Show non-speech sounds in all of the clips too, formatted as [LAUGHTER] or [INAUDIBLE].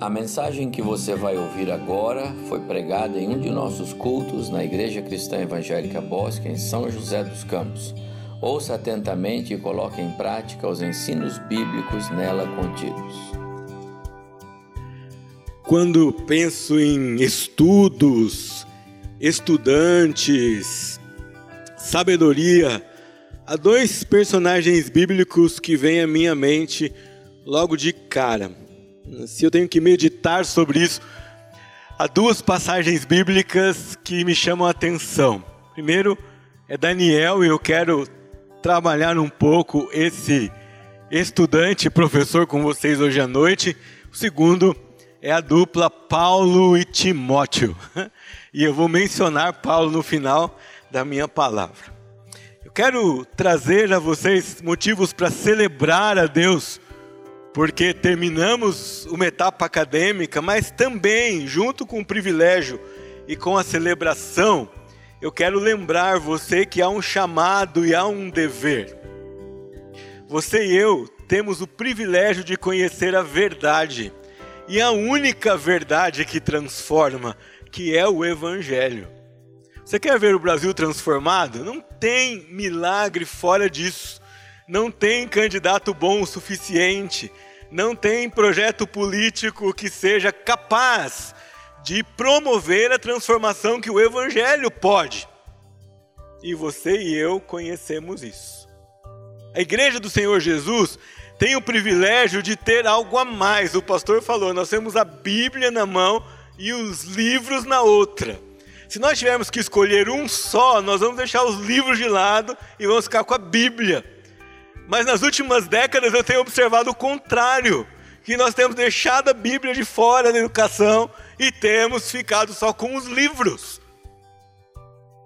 A mensagem que você vai ouvir agora foi pregada em um de nossos cultos na Igreja Cristã Evangélica Bosque, em São José dos Campos. Ouça atentamente e coloque em prática os ensinos bíblicos nela contidos. Quando penso em estudos, estudantes, sabedoria, há dois personagens bíblicos que vêm à minha mente logo de cara. Se eu tenho que meditar sobre isso, há duas passagens bíblicas que me chamam a atenção. Primeiro é Daniel, e eu quero trabalhar um pouco esse estudante professor com vocês hoje à noite. O segundo é a dupla Paulo e Timóteo. [LAUGHS] E eu vou mencionar Paulo no final da minha palavra. Eu quero trazer a vocês motivos para celebrar a Deus porque terminamos uma etapa acadêmica, mas também, junto com o privilégio e com a celebração, eu quero lembrar você que há um chamado e há um dever. Você e eu temos o privilégio de conhecer a verdade, e a única verdade que transforma, que é o Evangelho. Você quer ver o Brasil transformado? Não tem milagre fora disso. Não tem candidato bom o suficiente não tem projeto político que seja capaz de promover a transformação que o Evangelho pode. E você e eu conhecemos isso. A igreja do Senhor Jesus tem o privilégio de ter algo a mais. O pastor falou: nós temos a Bíblia na mão e os livros na outra. Se nós tivermos que escolher um só, nós vamos deixar os livros de lado e vamos ficar com a Bíblia. Mas nas últimas décadas eu tenho observado o contrário, que nós temos deixado a Bíblia de fora da educação e temos ficado só com os livros.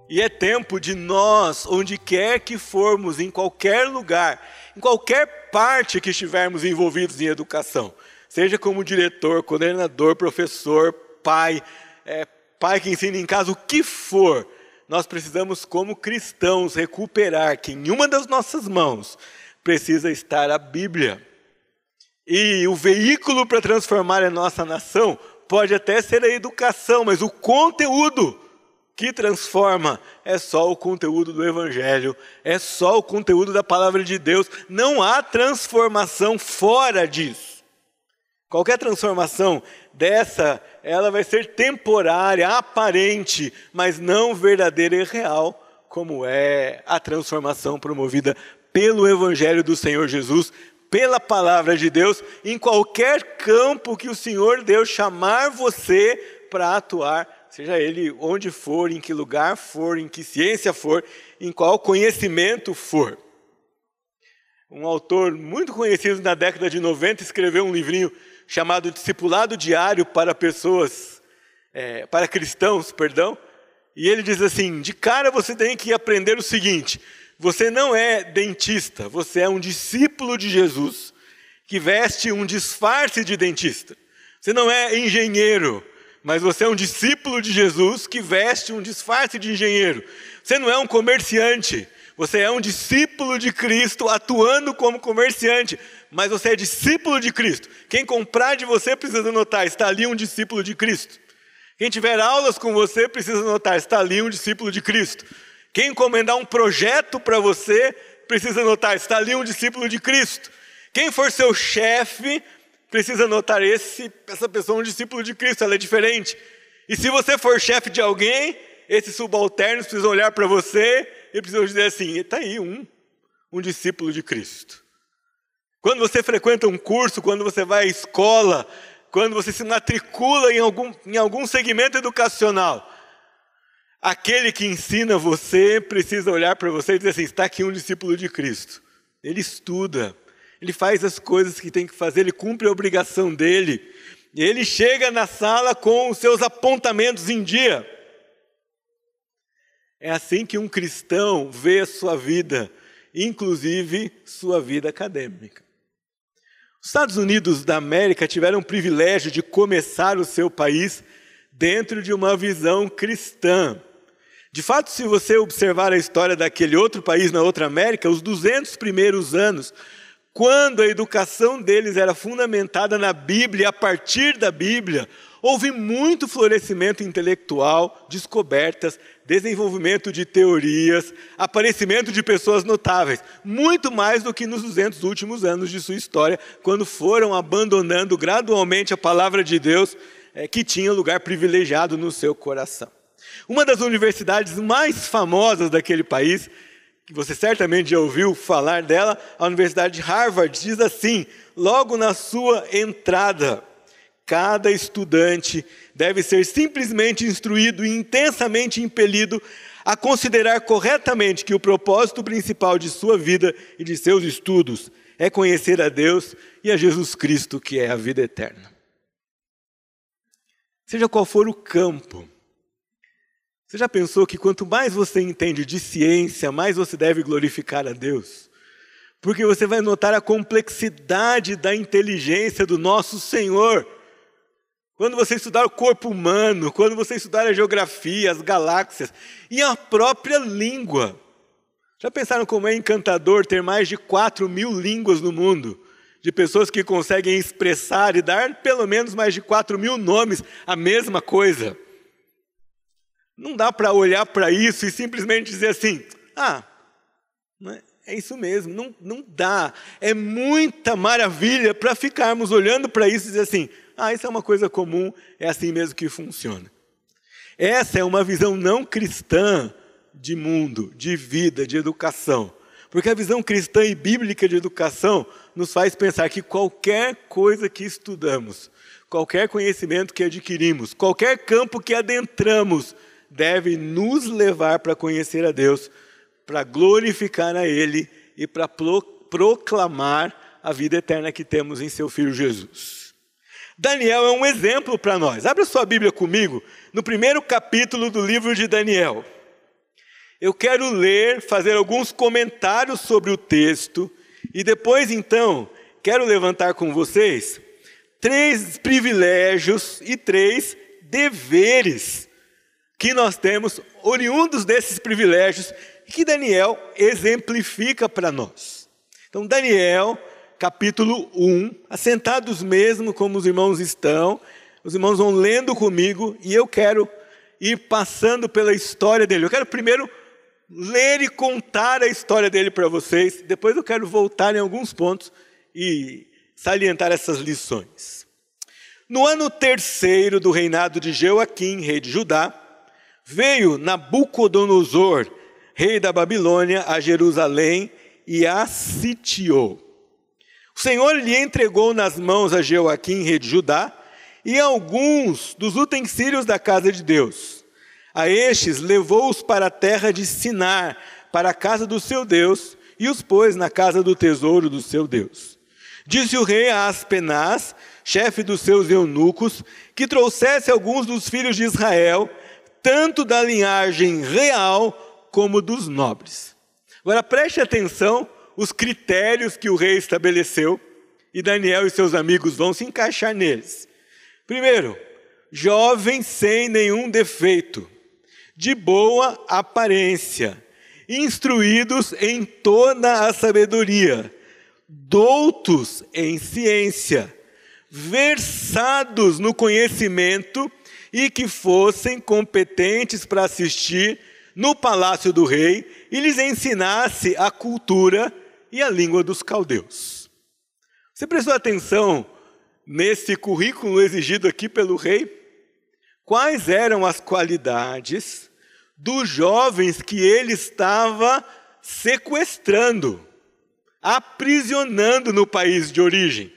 E é tempo de nós, onde quer que formos, em qualquer lugar, em qualquer parte que estivermos envolvidos em educação, seja como diretor, coordenador, professor, pai, é, pai que ensina em casa, o que for, nós precisamos, como cristãos, recuperar que em uma das nossas mãos precisa estar a Bíblia. E o veículo para transformar a nossa nação pode até ser a educação, mas o conteúdo que transforma é só o conteúdo do Evangelho, é só o conteúdo da palavra de Deus. Não há transformação fora disso. Qualquer transformação dessa, ela vai ser temporária, aparente, mas não verdadeira e real, como é a transformação promovida pelo Evangelho do Senhor Jesus, pela palavra de Deus, em qualquer campo que o Senhor Deus chamar você para atuar, seja ele onde for, em que lugar for, em que ciência for, em qual conhecimento for. Um autor muito conhecido na década de 90 escreveu um livrinho chamado Discipulado Diário para pessoas, é, para cristãos, perdão, e ele diz assim: de cara você tem que aprender o seguinte: você não é dentista, você é um discípulo de Jesus que veste um disfarce de dentista. Você não é engenheiro, mas você é um discípulo de Jesus que veste um disfarce de engenheiro. Você não é um comerciante, você é um discípulo de Cristo atuando como comerciante, mas você é discípulo de Cristo. Quem comprar de você precisa notar, está ali um discípulo de Cristo. Quem tiver aulas com você precisa notar, está ali um discípulo de Cristo. Quem encomendar um projeto para você, precisa notar, está ali um discípulo de Cristo. Quem for seu chefe, precisa notar, esse, essa pessoa é um discípulo de Cristo, ela é diferente. E se você for chefe de alguém, esses subalternos precisam olhar para você e precisam dizer assim: está aí um, um discípulo de Cristo. Quando você frequenta um curso, quando você vai à escola, quando você se matricula em algum, em algum segmento educacional, Aquele que ensina você precisa olhar para você e dizer assim: está aqui um discípulo de Cristo. Ele estuda, ele faz as coisas que tem que fazer, ele cumpre a obrigação dele. E ele chega na sala com os seus apontamentos em dia. É assim que um cristão vê a sua vida, inclusive sua vida acadêmica. Os Estados Unidos da América tiveram o privilégio de começar o seu país dentro de uma visão cristã. De fato, se você observar a história daquele outro país na outra América, os 200 primeiros anos, quando a educação deles era fundamentada na Bíblia, a partir da Bíblia, houve muito florescimento intelectual, descobertas, desenvolvimento de teorias, aparecimento de pessoas notáveis, muito mais do que nos 200 últimos anos de sua história, quando foram abandonando gradualmente a palavra de Deus, é, que tinha lugar privilegiado no seu coração. Uma das universidades mais famosas daquele país que você certamente já ouviu falar dela, a Universidade de Harvard diz assim, logo na sua entrada: cada estudante deve ser simplesmente instruído e intensamente impelido a considerar corretamente que o propósito principal de sua vida e de seus estudos é conhecer a Deus e a Jesus Cristo, que é a vida eterna. Seja qual for o campo, você já pensou que quanto mais você entende de ciência, mais você deve glorificar a Deus? Porque você vai notar a complexidade da inteligência do nosso Senhor. Quando você estudar o corpo humano, quando você estudar a geografia, as galáxias e a própria língua. Já pensaram como é encantador ter mais de 4 mil línguas no mundo? De pessoas que conseguem expressar e dar pelo menos mais de 4 mil nomes a mesma coisa. Não dá para olhar para isso e simplesmente dizer assim: ah, é isso mesmo. Não, não dá. É muita maravilha para ficarmos olhando para isso e dizer assim: ah, isso é uma coisa comum, é assim mesmo que funciona. Essa é uma visão não cristã de mundo, de vida, de educação. Porque a visão cristã e bíblica de educação nos faz pensar que qualquer coisa que estudamos, qualquer conhecimento que adquirimos, qualquer campo que adentramos, deve nos levar para conhecer a Deus, para glorificar a Ele e para proclamar a vida eterna que temos em seu Filho Jesus. Daniel é um exemplo para nós. Abra sua Bíblia comigo no primeiro capítulo do livro de Daniel. Eu quero ler, fazer alguns comentários sobre o texto e depois, então, quero levantar com vocês três privilégios e três deveres que nós temos, oriundos desses privilégios, que Daniel exemplifica para nós. Então, Daniel, capítulo 1, assentados mesmo como os irmãos estão, os irmãos vão lendo comigo e eu quero ir passando pela história dele. Eu quero primeiro ler e contar a história dele para vocês, depois eu quero voltar em alguns pontos e salientar essas lições. No ano terceiro do reinado de Joaquim, rei de Judá, Veio Nabucodonosor, rei da Babilônia, a Jerusalém e a sitiou. O Senhor lhe entregou nas mãos a Joaquim, rei de Judá, e alguns dos utensílios da casa de Deus. A estes levou-os para a terra de Sinar, para a casa do seu Deus, e os pôs na casa do tesouro do seu Deus. Disse o rei a Aspenaz, chefe dos seus eunucos, que trouxesse alguns dos filhos de Israel tanto da linhagem real como dos nobres. Agora preste atenção os critérios que o rei estabeleceu e Daniel e seus amigos vão se encaixar neles. Primeiro, jovens sem nenhum defeito, de boa aparência, instruídos em toda a sabedoria, doutos em ciência, versados no conhecimento e que fossem competentes para assistir no palácio do rei e lhes ensinasse a cultura e a língua dos caldeus. Você prestou atenção nesse currículo exigido aqui pelo rei? Quais eram as qualidades dos jovens que ele estava sequestrando, aprisionando no país de origem?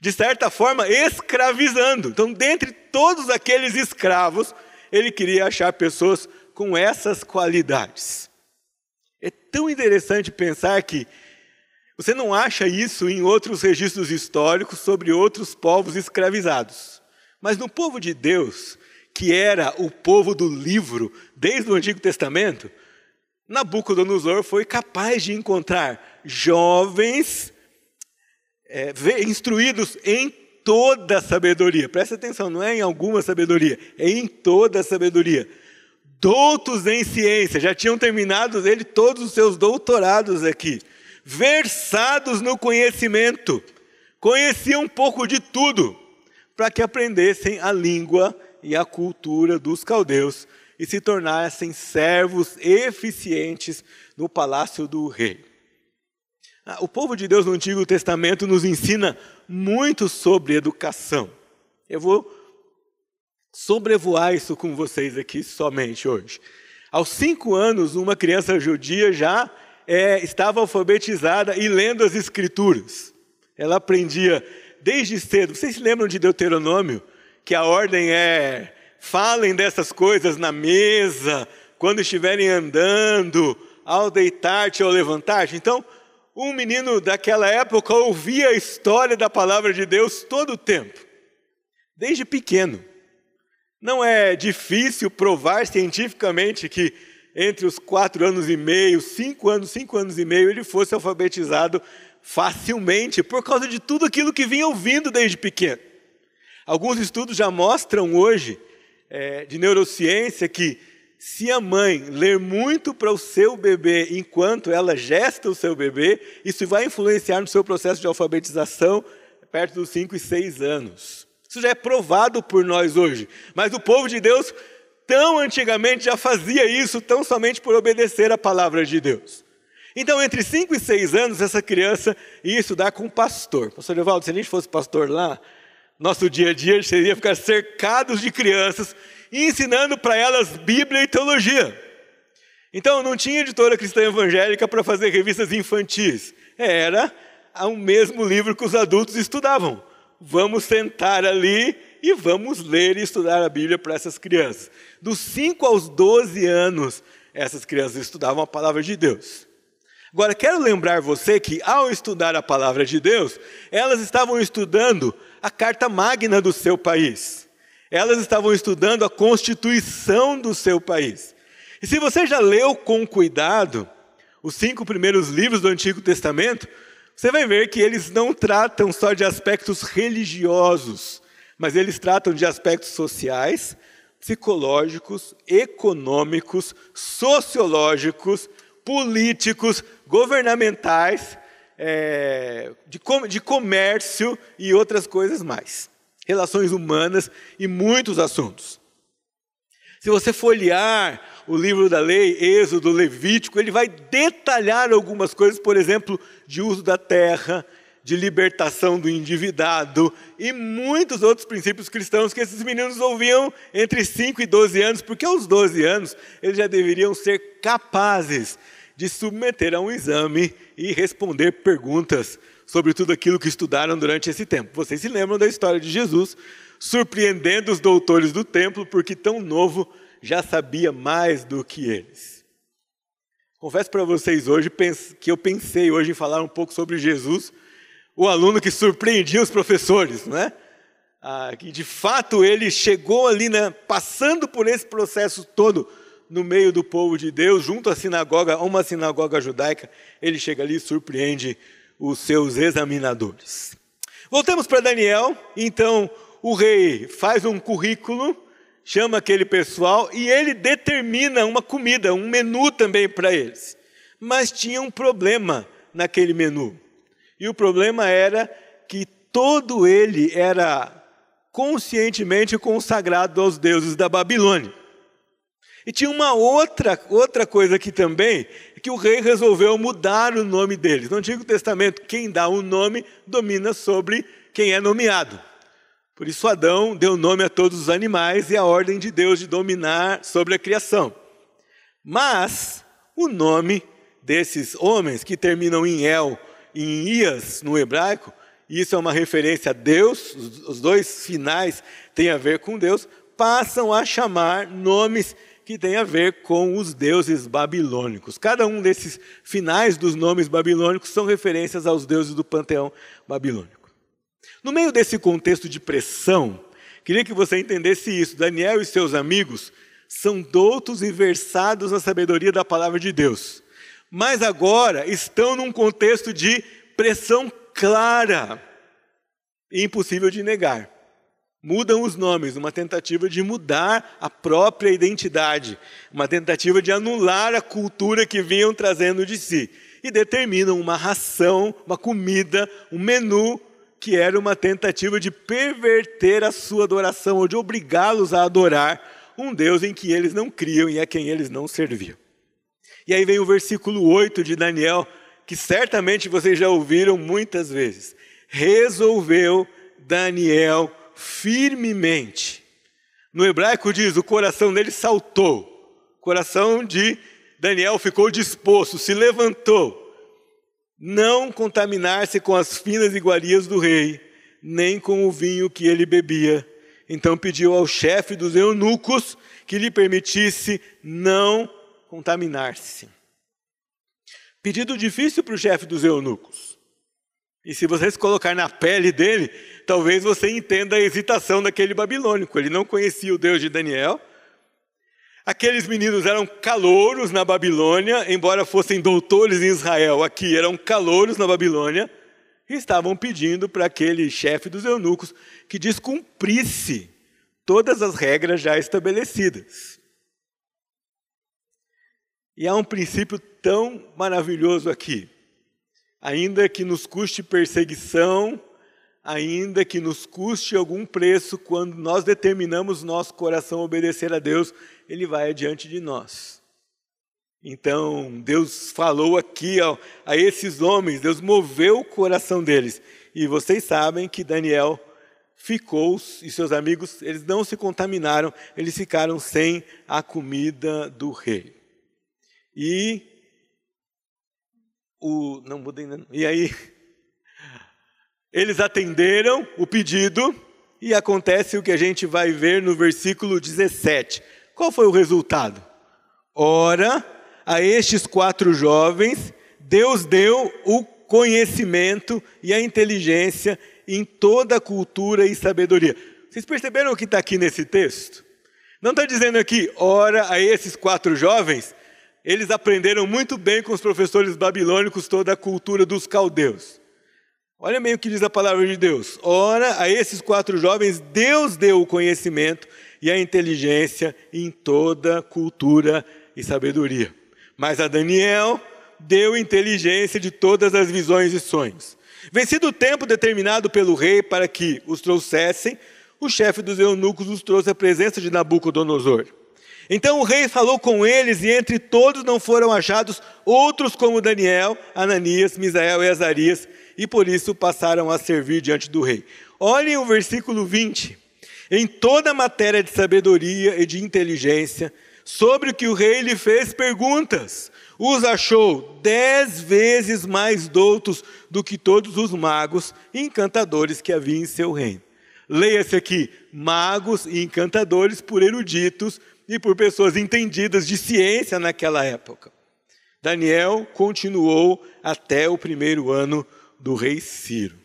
De certa forma, escravizando. Então, dentre todos aqueles escravos, ele queria achar pessoas com essas qualidades. É tão interessante pensar que você não acha isso em outros registros históricos sobre outros povos escravizados. Mas no povo de Deus, que era o povo do livro desde o Antigo Testamento, Nabucodonosor foi capaz de encontrar jovens é, instruídos em toda sabedoria. Presta atenção, não é em alguma sabedoria, é em toda sabedoria. Doutos em ciência, já tinham terminado ele todos os seus doutorados aqui. versados no conhecimento, conheciam um pouco de tudo, para que aprendessem a língua e a cultura dos caldeus e se tornassem servos eficientes no palácio do rei. Ah, o povo de Deus no Antigo Testamento nos ensina muito sobre educação. Eu vou sobrevoar isso com vocês aqui somente hoje. Aos cinco anos, uma criança judia já é, estava alfabetizada e lendo as Escrituras. Ela aprendia desde cedo. Vocês se lembram de Deuteronômio? Que a ordem é: falem dessas coisas na mesa, quando estiverem andando, ao deitar-te ou levantar-te. Então, um menino daquela época ouvia a história da palavra de Deus todo o tempo, desde pequeno. Não é difícil provar cientificamente que entre os quatro anos e meio, cinco anos, cinco anos e meio, ele fosse alfabetizado facilmente, por causa de tudo aquilo que vinha ouvindo desde pequeno. Alguns estudos já mostram hoje, é, de neurociência, que se a mãe ler muito para o seu bebê enquanto ela gesta o seu bebê, isso vai influenciar no seu processo de alfabetização perto dos 5 e 6 anos. Isso já é provado por nós hoje. Mas o povo de Deus, tão antigamente, já fazia isso, tão somente por obedecer a palavra de Deus. Então, entre 5 e 6 anos, essa criança ia estudar com um pastor. Pastor Evaldo, se a gente fosse pastor lá, nosso dia a dia seria ficar cercados de crianças e ensinando para elas Bíblia e teologia. Então não tinha editora cristã evangélica para fazer revistas infantis. Era o mesmo livro que os adultos estudavam. Vamos sentar ali e vamos ler e estudar a Bíblia para essas crianças. Dos 5 aos 12 anos, essas crianças estudavam a palavra de Deus. Agora, quero lembrar você que, ao estudar a palavra de Deus, elas estavam estudando a carta magna do seu país. Elas estavam estudando a constituição do seu país. E se você já leu com cuidado os cinco primeiros livros do Antigo Testamento, você vai ver que eles não tratam só de aspectos religiosos, mas eles tratam de aspectos sociais, psicológicos, econômicos, sociológicos, políticos, governamentais, é, de, de comércio e outras coisas mais relações humanas e muitos assuntos. Se você folhear o livro da lei, Êxodo, Levítico, ele vai detalhar algumas coisas, por exemplo, de uso da terra, de libertação do endividado e muitos outros princípios cristãos que esses meninos ouviam entre 5 e 12 anos, porque aos 12 anos eles já deveriam ser capazes de submeter a um exame e responder perguntas sobre tudo aquilo que estudaram durante esse tempo. Vocês se lembram da história de Jesus surpreendendo os doutores do templo porque tão novo já sabia mais do que eles. Confesso para vocês hoje que eu pensei hoje em falar um pouco sobre Jesus, o aluno que surpreendia os professores, não é? Ah, que de fato ele chegou ali, né, passando por esse processo todo no meio do povo de Deus, junto à sinagoga, uma sinagoga judaica, ele chega ali e surpreende os seus examinadores. Voltamos para Daniel, então o rei faz um currículo, chama aquele pessoal e ele determina uma comida, um menu também para eles. Mas tinha um problema naquele menu. E o problema era que todo ele era conscientemente consagrado aos deuses da Babilônia. E tinha uma outra, outra coisa aqui também, que o rei resolveu mudar o nome deles. No Antigo Testamento, quem dá o um nome domina sobre quem é nomeado. Por isso, Adão deu nome a todos os animais e a ordem de Deus de dominar sobre a criação. Mas o nome desses homens que terminam em El e em Ias no hebraico, isso é uma referência a Deus, os dois finais têm a ver com Deus, passam a chamar nomes que tem a ver com os deuses babilônicos. Cada um desses finais dos nomes babilônicos são referências aos deuses do panteão babilônico. No meio desse contexto de pressão, queria que você entendesse isso. Daniel e seus amigos são doutos e versados na sabedoria da palavra de Deus. Mas agora estão num contexto de pressão clara e impossível de negar mudam os nomes, uma tentativa de mudar a própria identidade, uma tentativa de anular a cultura que vinham trazendo de si. e determinam uma ração, uma comida, um menu que era uma tentativa de perverter a sua adoração ou de obrigá-los a adorar um Deus em que eles não criam e a quem eles não serviam. E aí vem o versículo 8 de Daniel, que certamente vocês já ouviram muitas vezes. Resolveu Daniel firmemente. No hebraico diz: o coração dele saltou. O coração de Daniel ficou disposto, se levantou. Não contaminar-se com as finas iguarias do rei, nem com o vinho que ele bebia. Então pediu ao chefe dos eunucos que lhe permitisse não contaminar-se. Pedido difícil para o chefe dos eunucos. E se você se colocar na pele dele, talvez você entenda a hesitação daquele babilônico. Ele não conhecia o Deus de Daniel. Aqueles meninos eram calouros na Babilônia, embora fossem doutores em Israel, aqui eram calouros na Babilônia, e estavam pedindo para aquele chefe dos eunucos que descumprisse todas as regras já estabelecidas. E há um princípio tão maravilhoso aqui ainda que nos custe perseguição, ainda que nos custe algum preço, quando nós determinamos nosso coração obedecer a Deus, Ele vai adiante de nós. Então, Deus falou aqui a, a esses homens, Deus moveu o coração deles. E vocês sabem que Daniel ficou, e seus amigos, eles não se contaminaram, eles ficaram sem a comida do rei. E o não mudei ainda. E aí eles atenderam o pedido e acontece o que a gente vai ver no versículo 17. Qual foi o resultado? Ora, a estes quatro jovens, Deus deu o conhecimento e a inteligência em toda a cultura e sabedoria. Vocês perceberam o que está aqui nesse texto? Não está dizendo aqui, ora, a esses quatro jovens, eles aprenderam muito bem com os professores babilônicos toda a cultura dos caldeus. Olha bem o que diz a palavra de Deus. Ora, a esses quatro jovens, Deus deu o conhecimento e a inteligência em toda cultura e sabedoria. Mas a Daniel deu inteligência de todas as visões e sonhos. Vencido o tempo determinado pelo rei para que os trouxessem, o chefe dos eunucos os trouxe à presença de Nabucodonosor. Então o rei falou com eles, e entre todos não foram achados outros como Daniel, Ananias, Misael e Azarias, e por isso passaram a servir diante do rei. Olhem o versículo 20. Em toda matéria de sabedoria e de inteligência, sobre o que o rei lhe fez perguntas, os achou dez vezes mais doutos do que todos os magos e encantadores que havia em seu reino. Leia-se aqui, magos e encantadores por eruditos, e por pessoas entendidas de ciência naquela época. Daniel continuou até o primeiro ano do rei Ciro.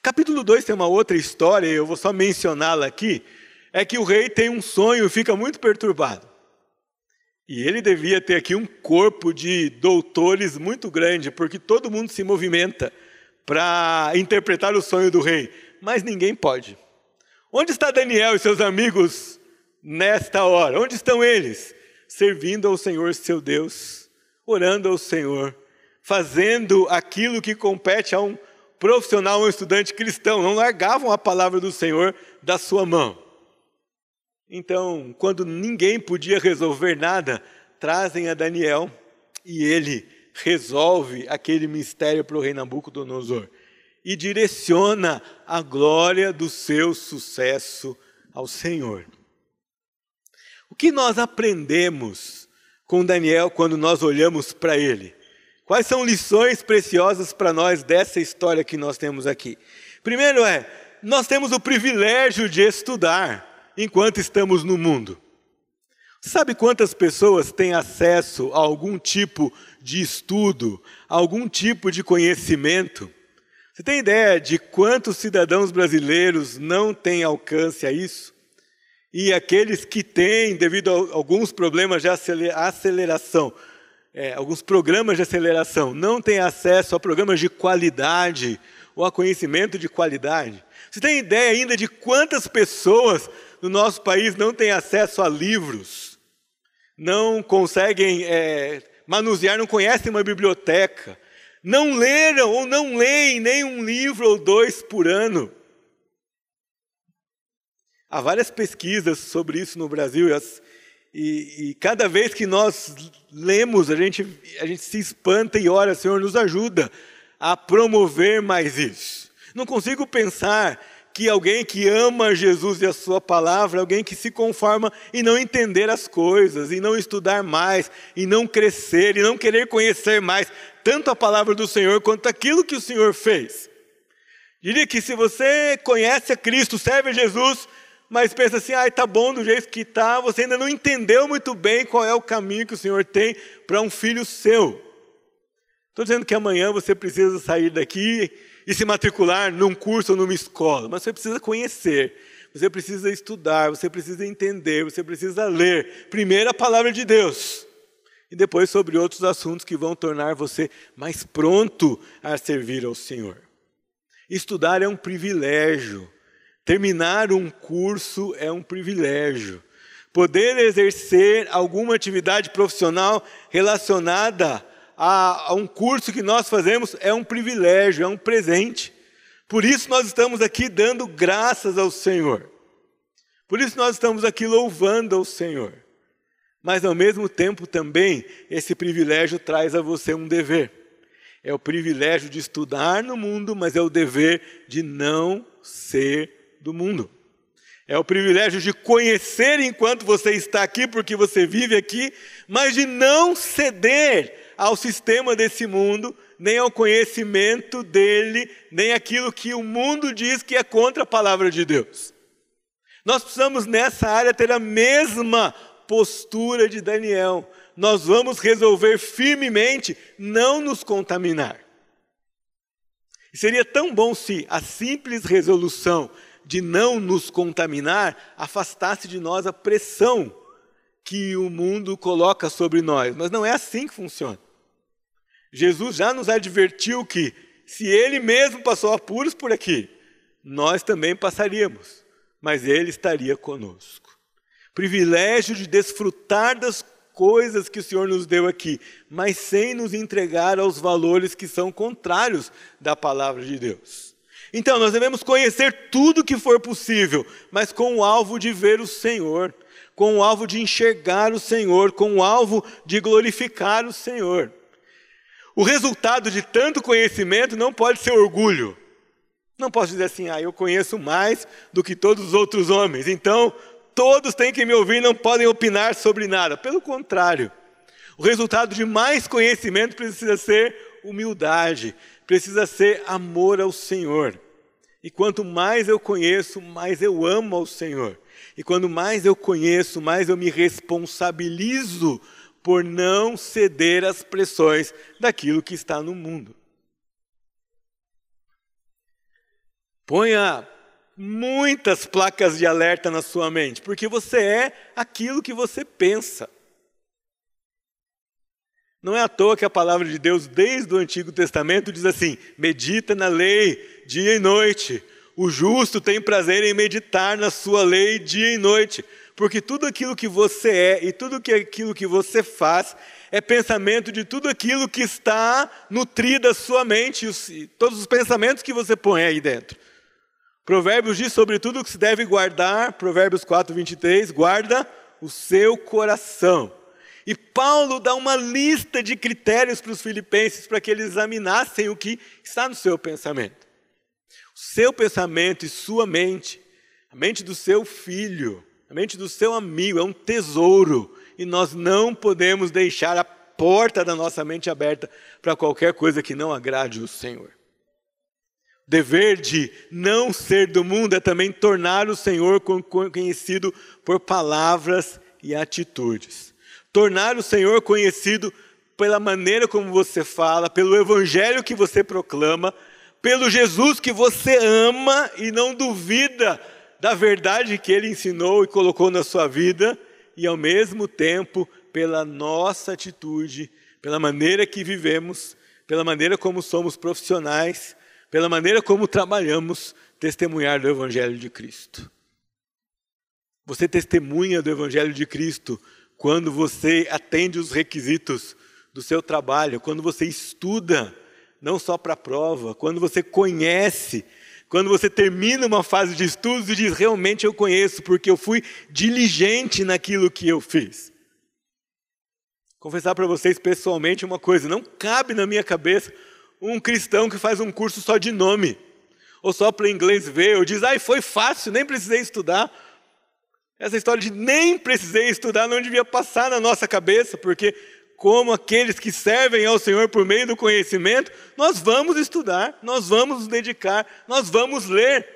Capítulo 2 tem uma outra história, eu vou só mencioná-la aqui. É que o rei tem um sonho e fica muito perturbado. E ele devia ter aqui um corpo de doutores muito grande, porque todo mundo se movimenta para interpretar o sonho do rei, mas ninguém pode. Onde está Daniel e seus amigos nesta hora. Onde estão eles? Servindo ao Senhor seu Deus, orando ao Senhor, fazendo aquilo que compete a um profissional, um estudante cristão. Não largavam a palavra do Senhor da sua mão. Então, quando ninguém podia resolver nada, trazem a Daniel e ele resolve aquele mistério para o rei Nabucodonosor e direciona a glória do seu sucesso ao Senhor. O que nós aprendemos com Daniel quando nós olhamos para ele? Quais são lições preciosas para nós dessa história que nós temos aqui? Primeiro é, nós temos o privilégio de estudar enquanto estamos no mundo. Sabe quantas pessoas têm acesso a algum tipo de estudo, a algum tipo de conhecimento? Você tem ideia de quantos cidadãos brasileiros não têm alcance a isso? E aqueles que têm, devido a alguns problemas de aceleração, é, alguns programas de aceleração, não têm acesso a programas de qualidade ou a conhecimento de qualidade. Você tem ideia ainda de quantas pessoas no nosso país não têm acesso a livros, não conseguem é, manusear, não conhecem uma biblioteca, não leram ou não leem nem um livro ou dois por ano. Há várias pesquisas sobre isso no Brasil, e, as, e, e cada vez que nós lemos, a gente, a gente se espanta e ora, Senhor, nos ajuda a promover mais isso. Não consigo pensar que alguém que ama Jesus e a sua palavra, alguém que se conforma e não entender as coisas, e não estudar mais, e não crescer, e não querer conhecer mais, tanto a palavra do Senhor quanto aquilo que o Senhor fez. Diria que se você conhece a Cristo, serve a Jesus, mas pensa assim, ah, tá bom do jeito que está, você ainda não entendeu muito bem qual é o caminho que o Senhor tem para um filho seu. Estou dizendo que amanhã você precisa sair daqui e se matricular num curso ou numa escola, mas você precisa conhecer, você precisa estudar, você precisa entender, você precisa ler primeiro a palavra de Deus e depois sobre outros assuntos que vão tornar você mais pronto a servir ao Senhor. Estudar é um privilégio, terminar um curso é um privilégio. Poder exercer alguma atividade profissional relacionada a, a um curso que nós fazemos é um privilégio, é um presente. Por isso nós estamos aqui dando graças ao Senhor. Por isso nós estamos aqui louvando ao Senhor. Mas ao mesmo tempo também esse privilégio traz a você um dever. É o privilégio de estudar no mundo, mas é o dever de não ser do mundo. É o privilégio de conhecer enquanto você está aqui, porque você vive aqui, mas de não ceder ao sistema desse mundo, nem ao conhecimento dele, nem aquilo que o mundo diz que é contra a palavra de Deus. Nós precisamos nessa área ter a mesma postura de Daniel. Nós vamos resolver firmemente não nos contaminar. Seria tão bom se a simples resolução de não nos contaminar afastasse de nós a pressão que o mundo coloca sobre nós. Mas não é assim que funciona. Jesus já nos advertiu que, se ele mesmo passou apuros por aqui, nós também passaríamos, mas ele estaria conosco. Privilégio de desfrutar das coisas que o Senhor nos deu aqui, mas sem nos entregar aos valores que são contrários da palavra de Deus. Então, nós devemos conhecer tudo que for possível, mas com o alvo de ver o Senhor, com o alvo de enxergar o Senhor, com o alvo de glorificar o Senhor. O resultado de tanto conhecimento não pode ser orgulho. Não posso dizer assim, ah, eu conheço mais do que todos os outros homens, então todos têm que me ouvir, não podem opinar sobre nada. Pelo contrário, o resultado de mais conhecimento precisa ser humildade, precisa ser amor ao Senhor. E quanto mais eu conheço, mais eu amo ao Senhor. E quando mais eu conheço, mais eu me responsabilizo por não ceder às pressões daquilo que está no mundo. Ponha muitas placas de alerta na sua mente, porque você é aquilo que você pensa. Não é à toa que a palavra de Deus, desde o Antigo Testamento, diz assim: medita na lei dia e noite. O justo tem prazer em meditar na sua lei dia e noite porque tudo aquilo que você é e tudo aquilo que você faz é pensamento de tudo aquilo que está nutrido a sua mente, todos os pensamentos que você põe aí dentro. Provérbios diz sobre tudo que se deve guardar, Provérbios 4, 23, guarda o seu coração. E Paulo dá uma lista de critérios para os filipenses para que eles examinassem o que está no seu pensamento. O seu pensamento e sua mente, a mente do seu filho, a mente do seu amigo é um tesouro e nós não podemos deixar a porta da nossa mente aberta para qualquer coisa que não agrade o Senhor. O dever de não ser do mundo é também tornar o Senhor conhecido por palavras e atitudes. Tornar o Senhor conhecido pela maneira como você fala, pelo evangelho que você proclama, pelo Jesus que você ama e não duvida da verdade que ele ensinou e colocou na sua vida, e ao mesmo tempo pela nossa atitude, pela maneira que vivemos, pela maneira como somos profissionais, pela maneira como trabalhamos, testemunhar do Evangelho de Cristo. Você testemunha do Evangelho de Cristo quando você atende os requisitos do seu trabalho, quando você estuda, não só para a prova, quando você conhece, quando você termina uma fase de estudos e diz: realmente eu conheço, porque eu fui diligente naquilo que eu fiz. Confessar para vocês pessoalmente uma coisa: não cabe na minha cabeça um cristão que faz um curso só de nome, ou só para inglês ver, ou diz: ai, foi fácil, nem precisei estudar. Essa história de nem precisei estudar não devia passar na nossa cabeça, porque, como aqueles que servem ao Senhor por meio do conhecimento, nós vamos estudar, nós vamos nos dedicar, nós vamos ler.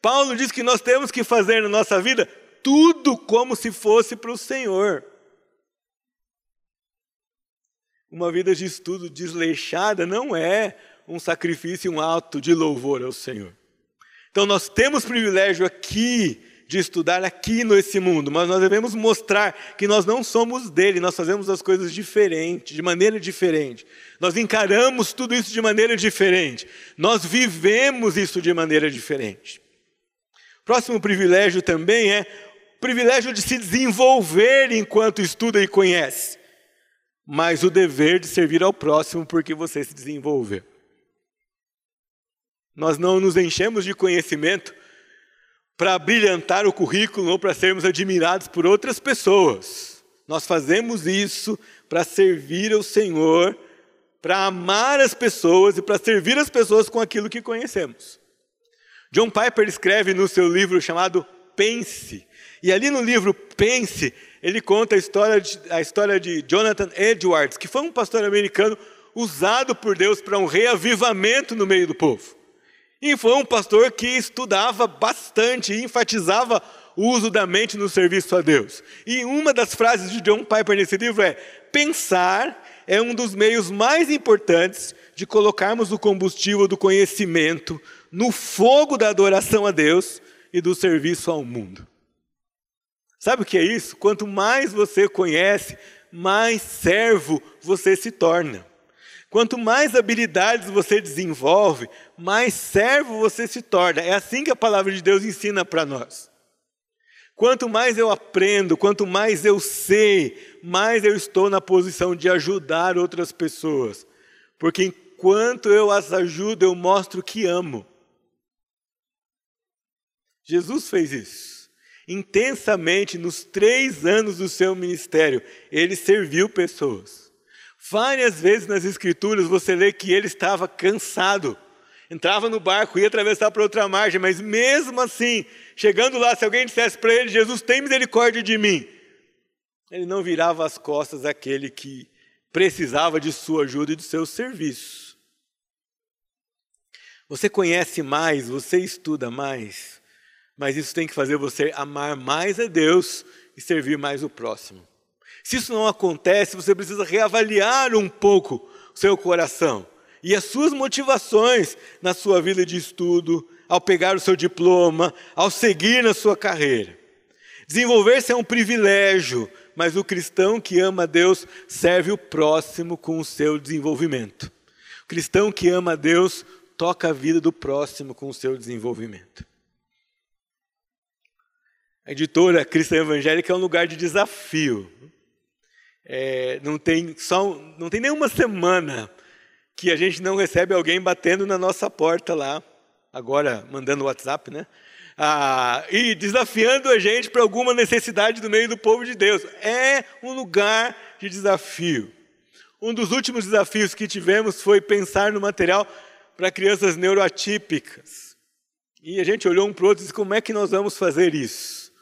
Paulo diz que nós temos que fazer na nossa vida tudo como se fosse para o Senhor. Uma vida de estudo desleixada não é um sacrifício, um ato de louvor ao Senhor. Então nós temos privilégio aqui de estudar aqui nesse mundo, mas nós devemos mostrar que nós não somos dele, nós fazemos as coisas diferente, de maneira diferente. Nós encaramos tudo isso de maneira diferente. Nós vivemos isso de maneira diferente. Próximo privilégio também é o privilégio de se desenvolver enquanto estuda e conhece mas o dever de servir ao próximo porque você se desenvolveu. Nós não nos enchemos de conhecimento para brilhantar o currículo ou para sermos admirados por outras pessoas. Nós fazemos isso para servir ao Senhor, para amar as pessoas e para servir as pessoas com aquilo que conhecemos. John Piper escreve no seu livro chamado Pense, e ali no livro Pense, ele conta a história, de, a história de Jonathan Edwards, que foi um pastor americano usado por Deus para um reavivamento no meio do povo. E foi um pastor que estudava bastante e enfatizava o uso da mente no serviço a Deus. E uma das frases de John Piper nesse livro é: pensar é um dos meios mais importantes de colocarmos o combustível do conhecimento no fogo da adoração a Deus e do serviço ao mundo. Sabe o que é isso? Quanto mais você conhece, mais servo você se torna. Quanto mais habilidades você desenvolve, mais servo você se torna. É assim que a palavra de Deus ensina para nós. Quanto mais eu aprendo, quanto mais eu sei, mais eu estou na posição de ajudar outras pessoas. Porque enquanto eu as ajudo, eu mostro que amo. Jesus fez isso intensamente nos três anos do seu ministério. Ele serviu pessoas. Várias vezes nas Escrituras você lê que ele estava cansado. Entrava no barco, ia atravessar para outra margem, mas mesmo assim, chegando lá, se alguém dissesse para ele: Jesus, tem misericórdia de mim, ele não virava as costas àquele que precisava de sua ajuda e do seu serviço. Você conhece mais, você estuda mais, mas isso tem que fazer você amar mais a Deus e servir mais o próximo. Se isso não acontece, você precisa reavaliar um pouco o seu coração e as suas motivações na sua vida de estudo, ao pegar o seu diploma, ao seguir na sua carreira. Desenvolver-se é um privilégio, mas o cristão que ama a Deus serve o próximo com o seu desenvolvimento. O cristão que ama a Deus toca a vida do próximo com o seu desenvolvimento. A editora cristã evangélica é um lugar de desafio. É, não, tem só, não tem nenhuma semana que a gente não recebe alguém batendo na nossa porta lá, agora mandando WhatsApp, né? Ah, e desafiando a gente para alguma necessidade do meio do povo de Deus. É um lugar de desafio. Um dos últimos desafios que tivemos foi pensar no material para crianças neuroatípicas. E a gente olhou um para o outro e disse: como é que nós vamos fazer isso?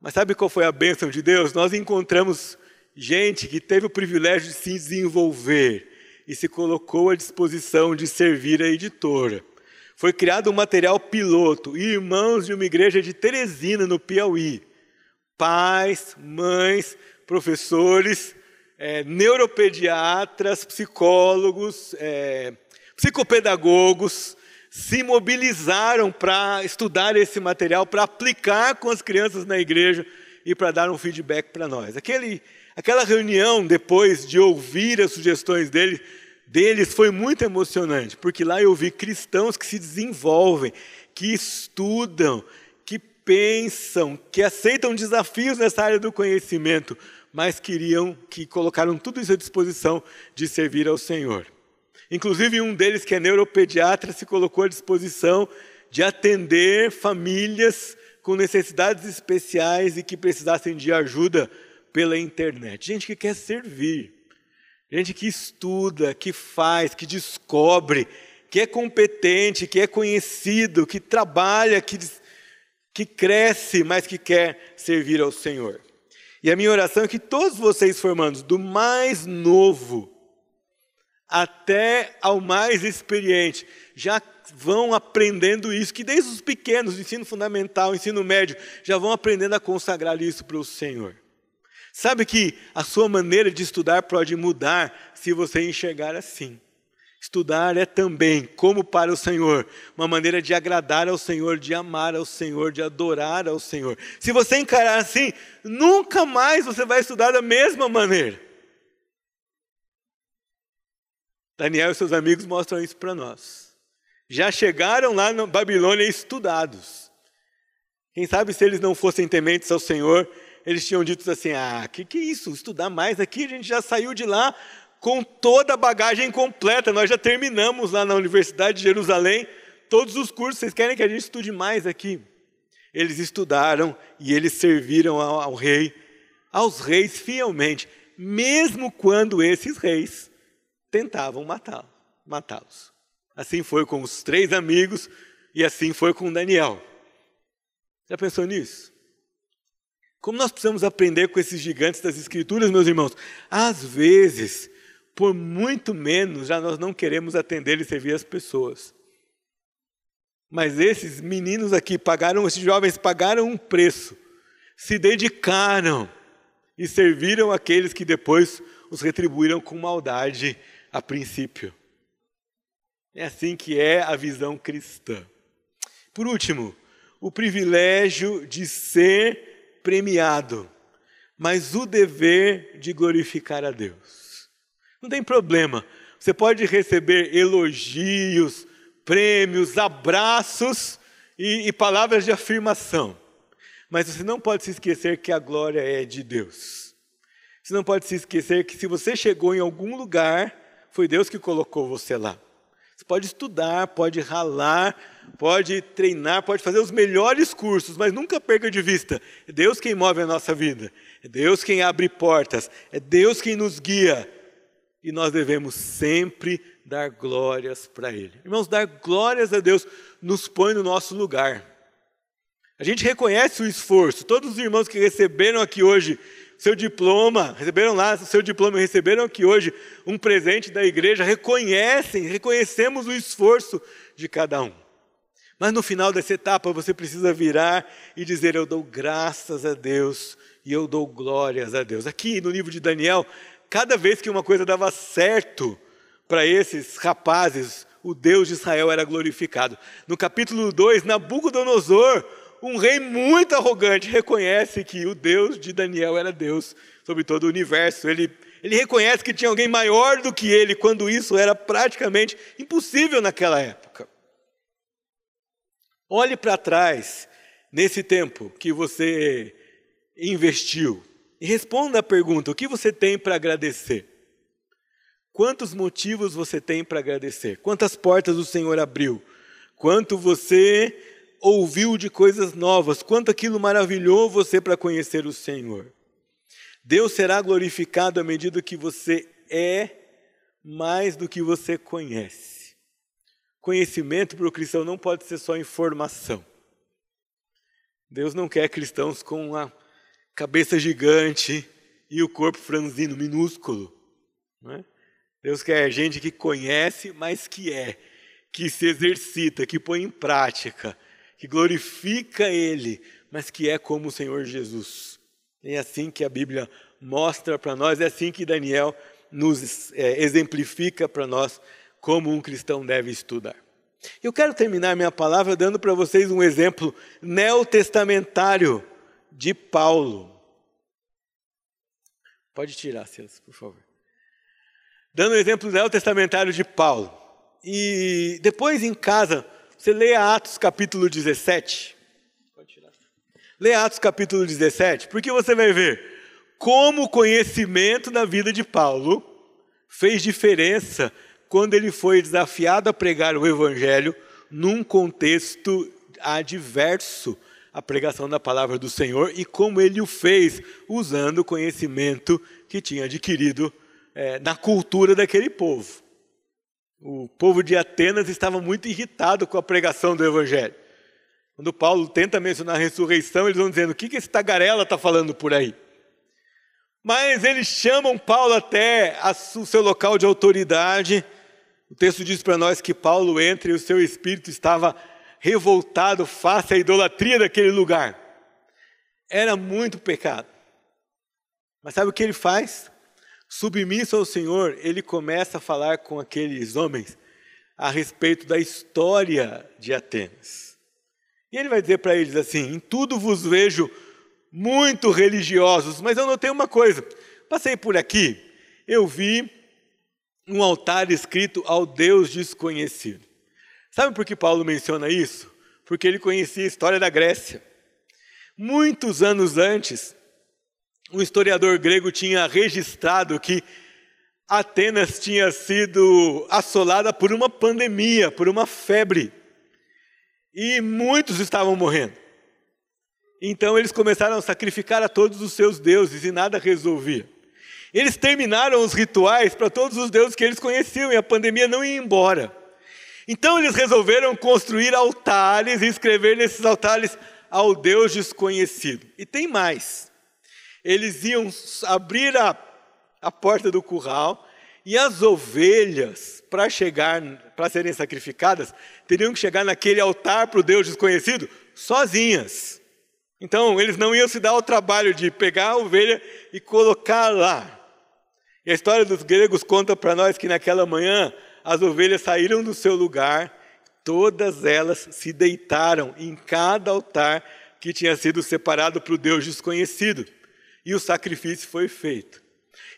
Mas sabe qual foi a bênção de Deus? Nós encontramos gente que teve o privilégio de se desenvolver e se colocou à disposição de servir a editora. Foi criado um material piloto, irmãos de uma igreja de Teresina, no Piauí. Pais, mães, professores, é, neuropediatras, psicólogos, é, psicopedagogos, se mobilizaram para estudar esse material, para aplicar com as crianças na igreja e para dar um feedback para nós. Aquele, aquela reunião, depois de ouvir as sugestões dele, deles, foi muito emocionante, porque lá eu vi cristãos que se desenvolvem, que estudam, que pensam, que aceitam desafios nessa área do conhecimento, mas queriam que colocaram tudo isso à disposição de servir ao Senhor. Inclusive, um deles, que é neuropediatra, se colocou à disposição de atender famílias com necessidades especiais e que precisassem de ajuda pela internet. Gente que quer servir, gente que estuda, que faz, que descobre, que é competente, que é conhecido, que trabalha, que, que cresce, mas que quer servir ao Senhor. E a minha oração é que todos vocês formandos, do mais novo até ao mais experiente, já vão aprendendo isso, que desde os pequenos, ensino fundamental, ensino médio, já vão aprendendo a consagrar isso para o Senhor. Sabe que a sua maneira de estudar pode mudar se você enxergar assim. Estudar é também, como para o Senhor, uma maneira de agradar ao Senhor, de amar ao Senhor, de adorar ao Senhor. Se você encarar assim, nunca mais você vai estudar da mesma maneira. Daniel e seus amigos mostram isso para nós. Já chegaram lá na Babilônia estudados. Quem sabe se eles não fossem tementes ao Senhor, eles tinham dito assim: ah, que que é isso? Estudar mais aqui? A gente já saiu de lá com toda a bagagem completa. Nós já terminamos lá na Universidade de Jerusalém todos os cursos. Vocês querem que a gente estude mais aqui? Eles estudaram e eles serviram ao, ao rei, aos reis fielmente, mesmo quando esses reis tentavam matá-los. Matá assim foi com os três amigos e assim foi com Daniel. Já pensou nisso? Como nós precisamos aprender com esses gigantes das Escrituras, meus irmãos? Às vezes, por muito menos, já nós não queremos atender e servir as pessoas. Mas esses meninos aqui pagaram, esses jovens pagaram um preço, se dedicaram e serviram aqueles que depois os retribuíram com maldade a princípio. É assim que é a visão cristã. Por último, o privilégio de ser premiado, mas o dever de glorificar a Deus. Não tem problema, você pode receber elogios, prêmios, abraços e, e palavras de afirmação, mas você não pode se esquecer que a glória é de Deus. Você não pode se esquecer que se você chegou em algum lugar, foi Deus que colocou você lá. Você pode estudar, pode ralar, pode treinar, pode fazer os melhores cursos, mas nunca perca de vista: é Deus quem move a nossa vida, é Deus quem abre portas, é Deus quem nos guia. E nós devemos sempre dar glórias para Ele. Irmãos, dar glórias a Deus nos põe no nosso lugar. A gente reconhece o esforço. Todos os irmãos que receberam aqui hoje seu diploma, receberam lá seu diploma, receberam aqui hoje um presente da igreja, reconhecem, reconhecemos o esforço de cada um. Mas no final dessa etapa você precisa virar e dizer: Eu dou graças a Deus e eu dou glórias a Deus. Aqui no livro de Daniel, cada vez que uma coisa dava certo para esses rapazes, o Deus de Israel era glorificado. No capítulo 2, Nabucodonosor um rei muito arrogante reconhece que o Deus de Daniel era Deus sobre todo o universo. Ele, ele reconhece que tinha alguém maior do que ele, quando isso era praticamente impossível naquela época. Olhe para trás, nesse tempo que você investiu, e responda a pergunta: o que você tem para agradecer? Quantos motivos você tem para agradecer? Quantas portas o Senhor abriu? Quanto você ouviu de coisas novas, quanto aquilo maravilhou você para conhecer o Senhor. Deus será glorificado à medida que você é mais do que você conhece. Conhecimento para o cristão não pode ser só informação. Deus não quer cristãos com a cabeça gigante e o corpo franzino, minúsculo. É? Deus quer gente que conhece, mas que é, que se exercita, que põe em prática, que glorifica Ele, mas que é como o Senhor Jesus. É assim que a Bíblia mostra para nós, é assim que Daniel nos é, exemplifica para nós como um cristão deve estudar. Eu quero terminar minha palavra dando para vocês um exemplo neotestamentário de Paulo. Pode tirar, Silas, por favor. Dando um exemplo neotestamentário de Paulo. E depois em casa, você lê Atos capítulo 17. Pode tirar. Lê Atos capítulo 17, porque você vai ver como o conhecimento na vida de Paulo fez diferença quando ele foi desafiado a pregar o evangelho num contexto adverso à pregação da palavra do Senhor e como ele o fez usando o conhecimento que tinha adquirido é, na cultura daquele povo. O povo de Atenas estava muito irritado com a pregação do evangelho. Quando Paulo tenta mencionar a ressurreição, eles vão dizendo: o que, que esse tagarela está falando por aí? Mas eles chamam Paulo até o seu local de autoridade. O texto diz para nós que Paulo entra e o seu espírito estava revoltado face à idolatria daquele lugar. Era muito pecado. Mas sabe o que ele faz? Submisso ao Senhor, ele começa a falar com aqueles homens a respeito da história de Atenas. E ele vai dizer para eles assim: Em tudo vos vejo muito religiosos, mas eu notei uma coisa. Passei por aqui, eu vi um altar escrito ao Deus desconhecido. Sabe por que Paulo menciona isso? Porque ele conhecia a história da Grécia. Muitos anos antes, um historiador grego tinha registrado que Atenas tinha sido assolada por uma pandemia, por uma febre. E muitos estavam morrendo. Então eles começaram a sacrificar a todos os seus deuses e nada resolvia. Eles terminaram os rituais para todos os deuses que eles conheciam e a pandemia não ia embora. Então eles resolveram construir altares e escrever nesses altares ao Deus desconhecido. E tem mais. Eles iam abrir a, a porta do curral e as ovelhas, para chegar, para serem sacrificadas, teriam que chegar naquele altar para o Deus desconhecido sozinhas. Então, eles não iam se dar o trabalho de pegar a ovelha e colocar lá. E a história dos gregos conta para nós que naquela manhã as ovelhas saíram do seu lugar, todas elas se deitaram em cada altar que tinha sido separado para o Deus desconhecido. E o sacrifício foi feito.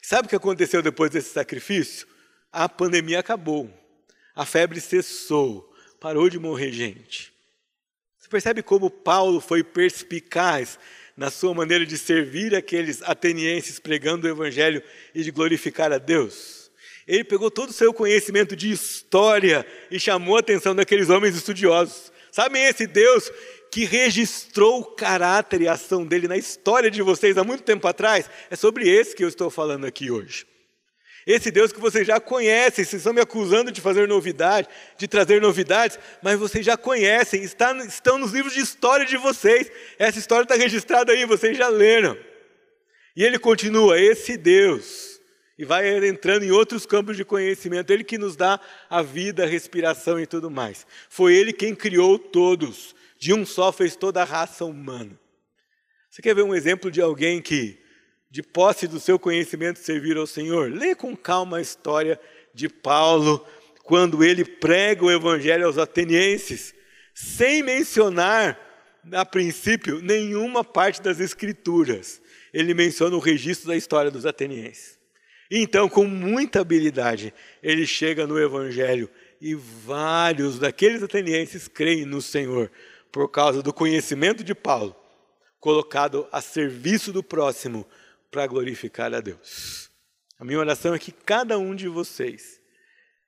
Sabe o que aconteceu depois desse sacrifício? A pandemia acabou. A febre cessou. Parou de morrer gente. Você percebe como Paulo foi perspicaz na sua maneira de servir aqueles atenienses pregando o evangelho e de glorificar a Deus? Ele pegou todo o seu conhecimento de história e chamou a atenção daqueles homens estudiosos. Sabem esse Deus que registrou o caráter e a ação dele na história de vocês há muito tempo atrás? É sobre esse que eu estou falando aqui hoje. Esse Deus que vocês já conhecem, vocês estão me acusando de fazer novidade, de trazer novidades, mas vocês já conhecem, está, estão nos livros de história de vocês. Essa história está registrada aí, vocês já leram. E ele continua, esse Deus, e vai entrando em outros campos de conhecimento, ele que nos dá a vida, a respiração e tudo mais. Foi ele quem criou todos, de um só fez toda a raça humana. Você quer ver um exemplo de alguém que de posse do seu conhecimento servir ao Senhor. Lê com calma a história de Paulo, quando ele prega o evangelho aos atenienses, sem mencionar, a princípio, nenhuma parte das escrituras. Ele menciona o registro da história dos atenienses. Então, com muita habilidade, ele chega no evangelho e vários daqueles atenienses creem no Senhor por causa do conhecimento de Paulo, colocado a serviço do próximo para glorificar a Deus. A minha oração é que cada um de vocês,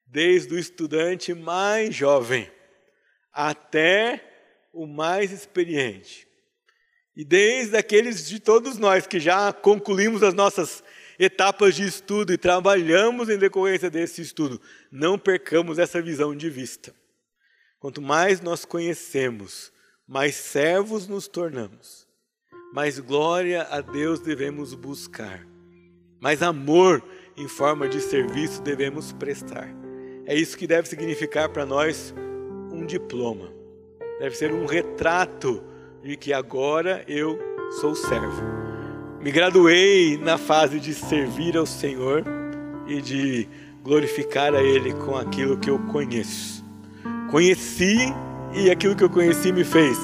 desde o estudante mais jovem até o mais experiente, e desde aqueles de todos nós que já concluímos as nossas etapas de estudo e trabalhamos em decorrência desse estudo, não percamos essa visão de vista. Quanto mais nós conhecemos, mais servos nos tornamos mais glória a Deus devemos buscar, mais amor em forma de serviço devemos prestar. É isso que deve significar para nós um diploma. Deve ser um retrato de que agora eu sou servo. Me graduei na fase de servir ao Senhor e de glorificar a Ele com aquilo que eu conheço. Conheci e aquilo que eu conheci me fez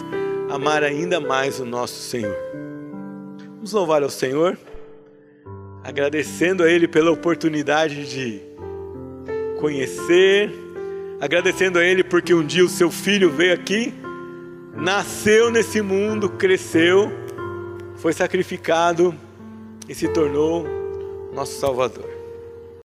amar ainda mais o nosso Senhor. Vamos louvar ao Senhor, agradecendo a Ele pela oportunidade de conhecer, agradecendo a Ele porque um dia o seu filho veio aqui, nasceu nesse mundo, cresceu, foi sacrificado e se tornou nosso Salvador.